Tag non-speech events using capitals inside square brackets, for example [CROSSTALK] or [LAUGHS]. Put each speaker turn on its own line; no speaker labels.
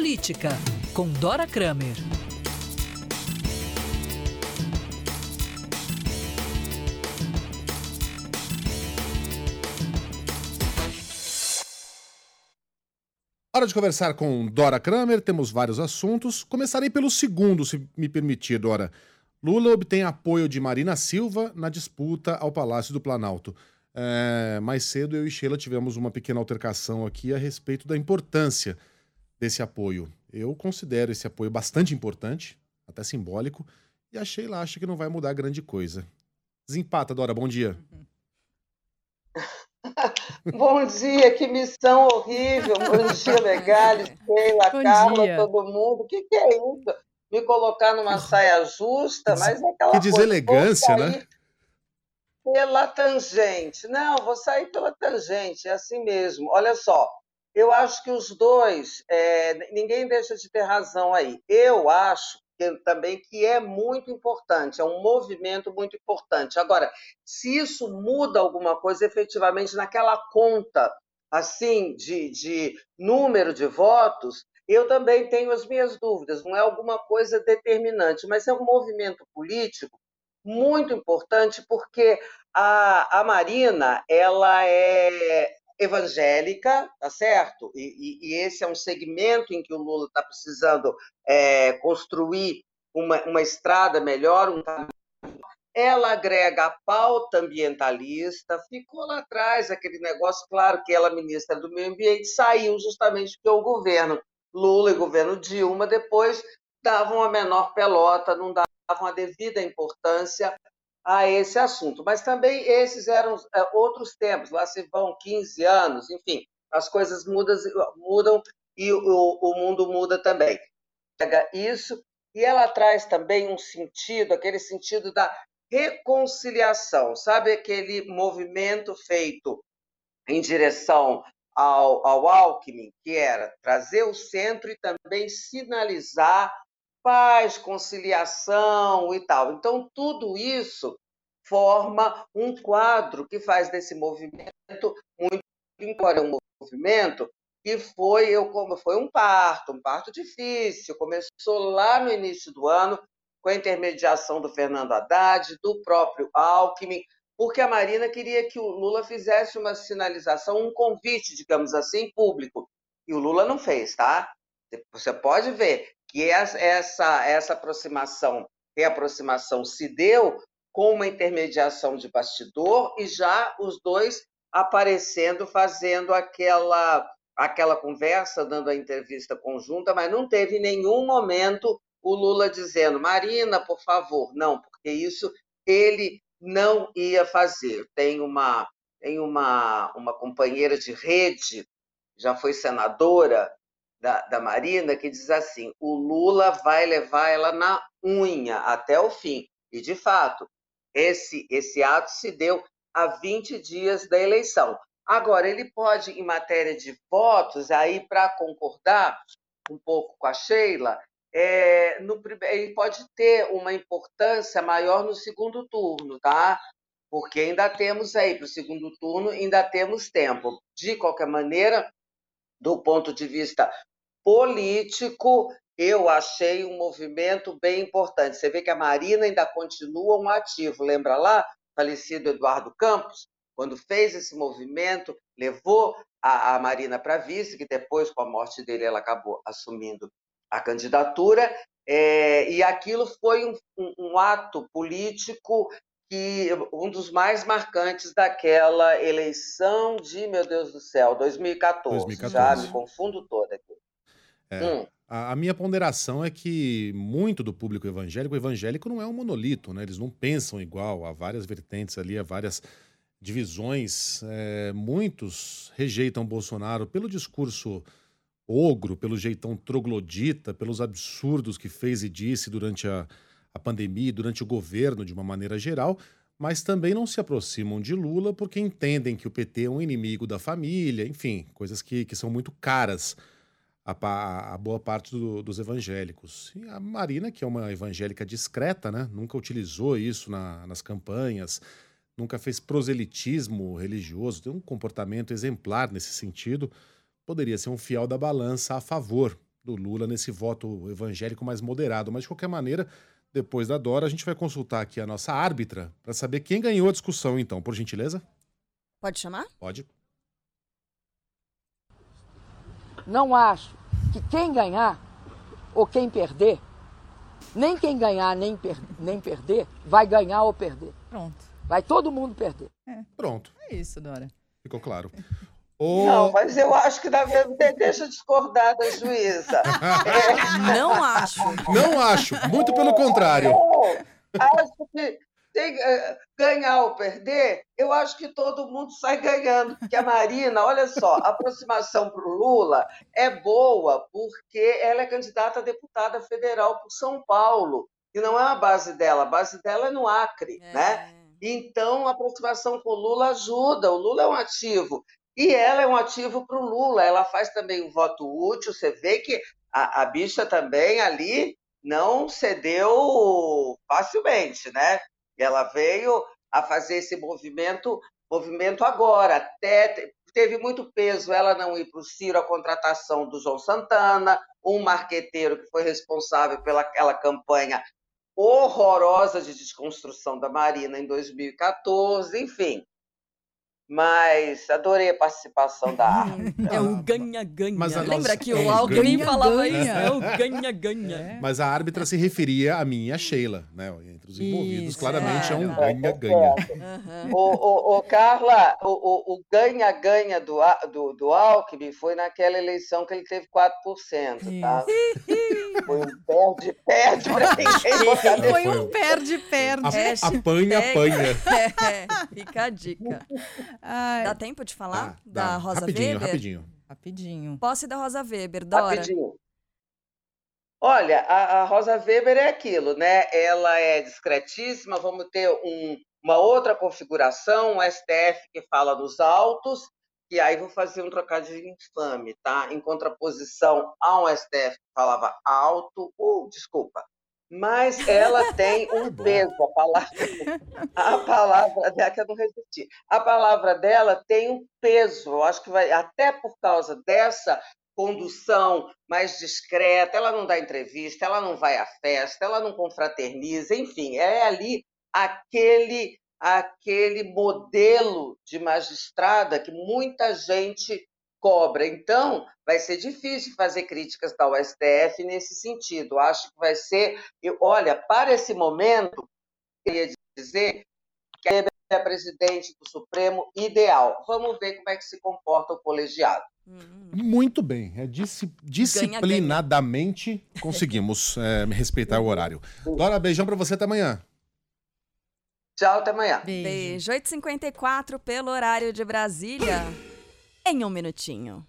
Política, com Dora Kramer.
Hora de conversar com Dora Kramer, temos vários assuntos. Começarei pelo segundo, se me permitir, Dora. Lula obtém apoio de Marina Silva na disputa ao Palácio do Planalto. É, mais cedo, eu e Sheila tivemos uma pequena altercação aqui a respeito da importância desse apoio. Eu considero esse apoio bastante importante, até simbólico, e a Sheila acha que não vai mudar grande coisa. Desempata, Dora, bom dia. [LAUGHS]
Bom dia, que missão horrível. Bom [LAUGHS] dia, legal, Sheila, Bom Carla, dia. todo mundo. O que, que, é isso? Me colocar numa [LAUGHS] saia justa, mas é aquela
Que deselegância, né?
Pela tangente. Não, vou sair pela tangente, é assim mesmo. Olha só, eu acho que os dois, é, ninguém deixa de ter razão aí. Eu acho também que é muito importante, é um movimento muito importante. Agora, se isso muda alguma coisa efetivamente naquela conta assim de, de número de votos, eu também tenho as minhas dúvidas. Não é alguma coisa determinante, mas é um movimento político muito importante porque a, a Marina ela é evangélica, tá certo? E, e, e, esse é um segmento em que o Lula está precisando é, construir uma, uma estrada melhor, um caminho. Ela agrega a pauta ambientalista, ficou lá atrás aquele negócio, claro que ela, ministra do Meio Ambiente, saiu justamente porque o governo Lula e o governo Dilma depois davam a menor pelota, não davam a devida importância a esse assunto. Mas também esses eram é, outros tempos, lá se vão 15 anos, enfim, as coisas mudam, mudam e o, o mundo muda também. Isso, e ela traz também um sentido, aquele sentido da reconciliação, sabe aquele movimento feito em direção ao, ao Alckmin, que era trazer o centro e também sinalizar paz, conciliação e tal. Então, tudo isso forma um quadro que faz desse movimento muito embora um movimento que foi eu como foi um parto, um parto difícil, começou lá no início do ano com a intermediação do Fernando Haddad, do próprio Alckmin, porque a Marina queria que o Lula fizesse uma sinalização, um convite, digamos assim, público. E o Lula não fez, tá? Você pode ver que essa, essa aproximação, reaproximação se deu com uma intermediação de bastidor e já os dois aparecendo, fazendo aquela, aquela conversa, dando a entrevista conjunta, mas não teve nenhum momento o Lula dizendo, Marina, por favor, não, porque isso ele não ia fazer. Tem uma, tem uma, uma companheira de rede, já foi senadora, da, da Marina que diz assim: o Lula vai levar ela na unha até o fim. E, de fato, esse, esse ato se deu há 20 dias da eleição. Agora, ele pode, em matéria de votos, aí para concordar um pouco com a Sheila, é, no, ele pode ter uma importância maior no segundo turno, tá? Porque ainda temos aí, para o segundo turno, ainda temos tempo. De qualquer maneira, do ponto de vista político, eu achei um movimento bem importante. Você vê que a Marina ainda continua um ativo. Lembra lá, falecido Eduardo Campos, quando fez esse movimento, levou a, a Marina para vice, que depois, com a morte dele, ela acabou assumindo a candidatura. É, e aquilo foi um, um, um ato político que um dos mais marcantes daquela eleição de, meu Deus do céu, 2014. 2014. Já me confundo toda aqui.
É, hum. a, a, minha ponderação é que muito do público evangélico, o evangélico não é um monolito, né? Eles não pensam igual, há várias vertentes ali, há várias divisões. É, muitos rejeitam Bolsonaro pelo discurso ogro, pelo jeitão troglodita, pelos absurdos que fez e disse durante a, a pandemia, durante o governo de uma maneira geral, mas também não se aproximam de Lula porque entendem que o PT é um inimigo da família, enfim, coisas que, que são muito caras a, a boa parte do, dos evangélicos. E a Marina, que é uma evangélica discreta, né? nunca utilizou isso na, nas campanhas, nunca fez proselitismo religioso, tem um comportamento exemplar nesse sentido, poderia ser um fiel da balança a favor do Lula nesse voto evangélico mais moderado. Mas, de qualquer maneira, depois da Dora, a gente vai consultar aqui a nossa árbitra para saber quem ganhou a discussão, então, por gentileza.
Pode chamar?
Pode.
Não acho que quem ganhar ou quem perder, nem quem ganhar nem, per nem perder, vai ganhar ou perder.
Pronto.
Vai todo mundo perder.
Pronto,
É isso, Dora.
ficou claro. [LAUGHS]
Não, mas eu acho que na verdade, deixa eu discordar da juíza. [LAUGHS]
Não acho.
Não acho, muito pelo contrário.
Não, acho que tem, eh, ganhar ou perder, eu acho que todo mundo sai ganhando. Porque a Marina, olha só, a aproximação para o Lula é boa porque ela é candidata a deputada federal por São Paulo. E não é a base dela, a base dela é no Acre, né? Então, a aproximação com o Lula ajuda. O Lula é um ativo. E ela é um ativo para o Lula. Ela faz também um voto útil. Você vê que a, a bicha também ali não cedeu facilmente, né? Ela veio a fazer esse movimento, movimento agora. Até te- teve muito peso ela não ir para o Ciro a contratação do João Santana, um marqueteiro que foi responsável pelaquela campanha horrorosa de desconstrução da Marina em 2014, enfim. Mas adorei a participação da árbitra.
É o ganha-ganha. Lembra que
é
o
o
Alckmin
ganha-ganha.
falava isso? É o ganha-ganha.
Mas a árbitra se referia a mim e a Sheila, né? Entre os envolvidos,
Isso,
claramente é,
é.
um
É,
ganha-ganha.
O, o, o Carla, o- o o ganha-ganha do, do, do Alckmin foi naquela eleição que ele teve 4%, tá? Foi um perde-perde para ninguém.
Foi um perde-perde.
A-
Hashtag-
Apanha, apanha.
É, fica a dica.
Ai,
Dá tempo de falar
Ah,
da
dá.
Rosa
rapidinho,
Weber?
rapidinho.
rapidinho.
Posse da Rosa Weber, Dora.
Rapidinho. Olha, a, a Rosa Weber é aquilo, né? Ela é discretíssima, vamos ter um- uma outra configuração, um STF que fala nos autos, e aí vou fazer um trocadilho infame, tá? Em contraposição a um STF que falava alto, uh, desculpa. Mas ela tem um [LAUGHS]
bom.
peso, a palavra, a palavra dela, que eu não resisti. A palavra dela tem um peso, eu acho que vai, até por causa dessa condução mais discreta, ela não dá entrevista, ela não vai à festa, ela não confraterniza, enfim, é ali aquele aquele modelo de magistrada que muita gente cobra. Então, vai ser difícil fazer críticas ao STF nesse sentido. Acho que vai ser, eu, olha, para esse momento, eu queria dizer que a é a presidente do Supremo ideal. Vamos ver como é que se comporta o colegiado.
Hum.
Muito bem. É disci- disciplinadamente conseguimos [LAUGHS] é, respeitar o horário. Dora, beijão pra você até amanhã.
Tchau, até amanhã.
Beijo.
Beijo. 8h54 pelo horário de Brasília. Em um minutinho.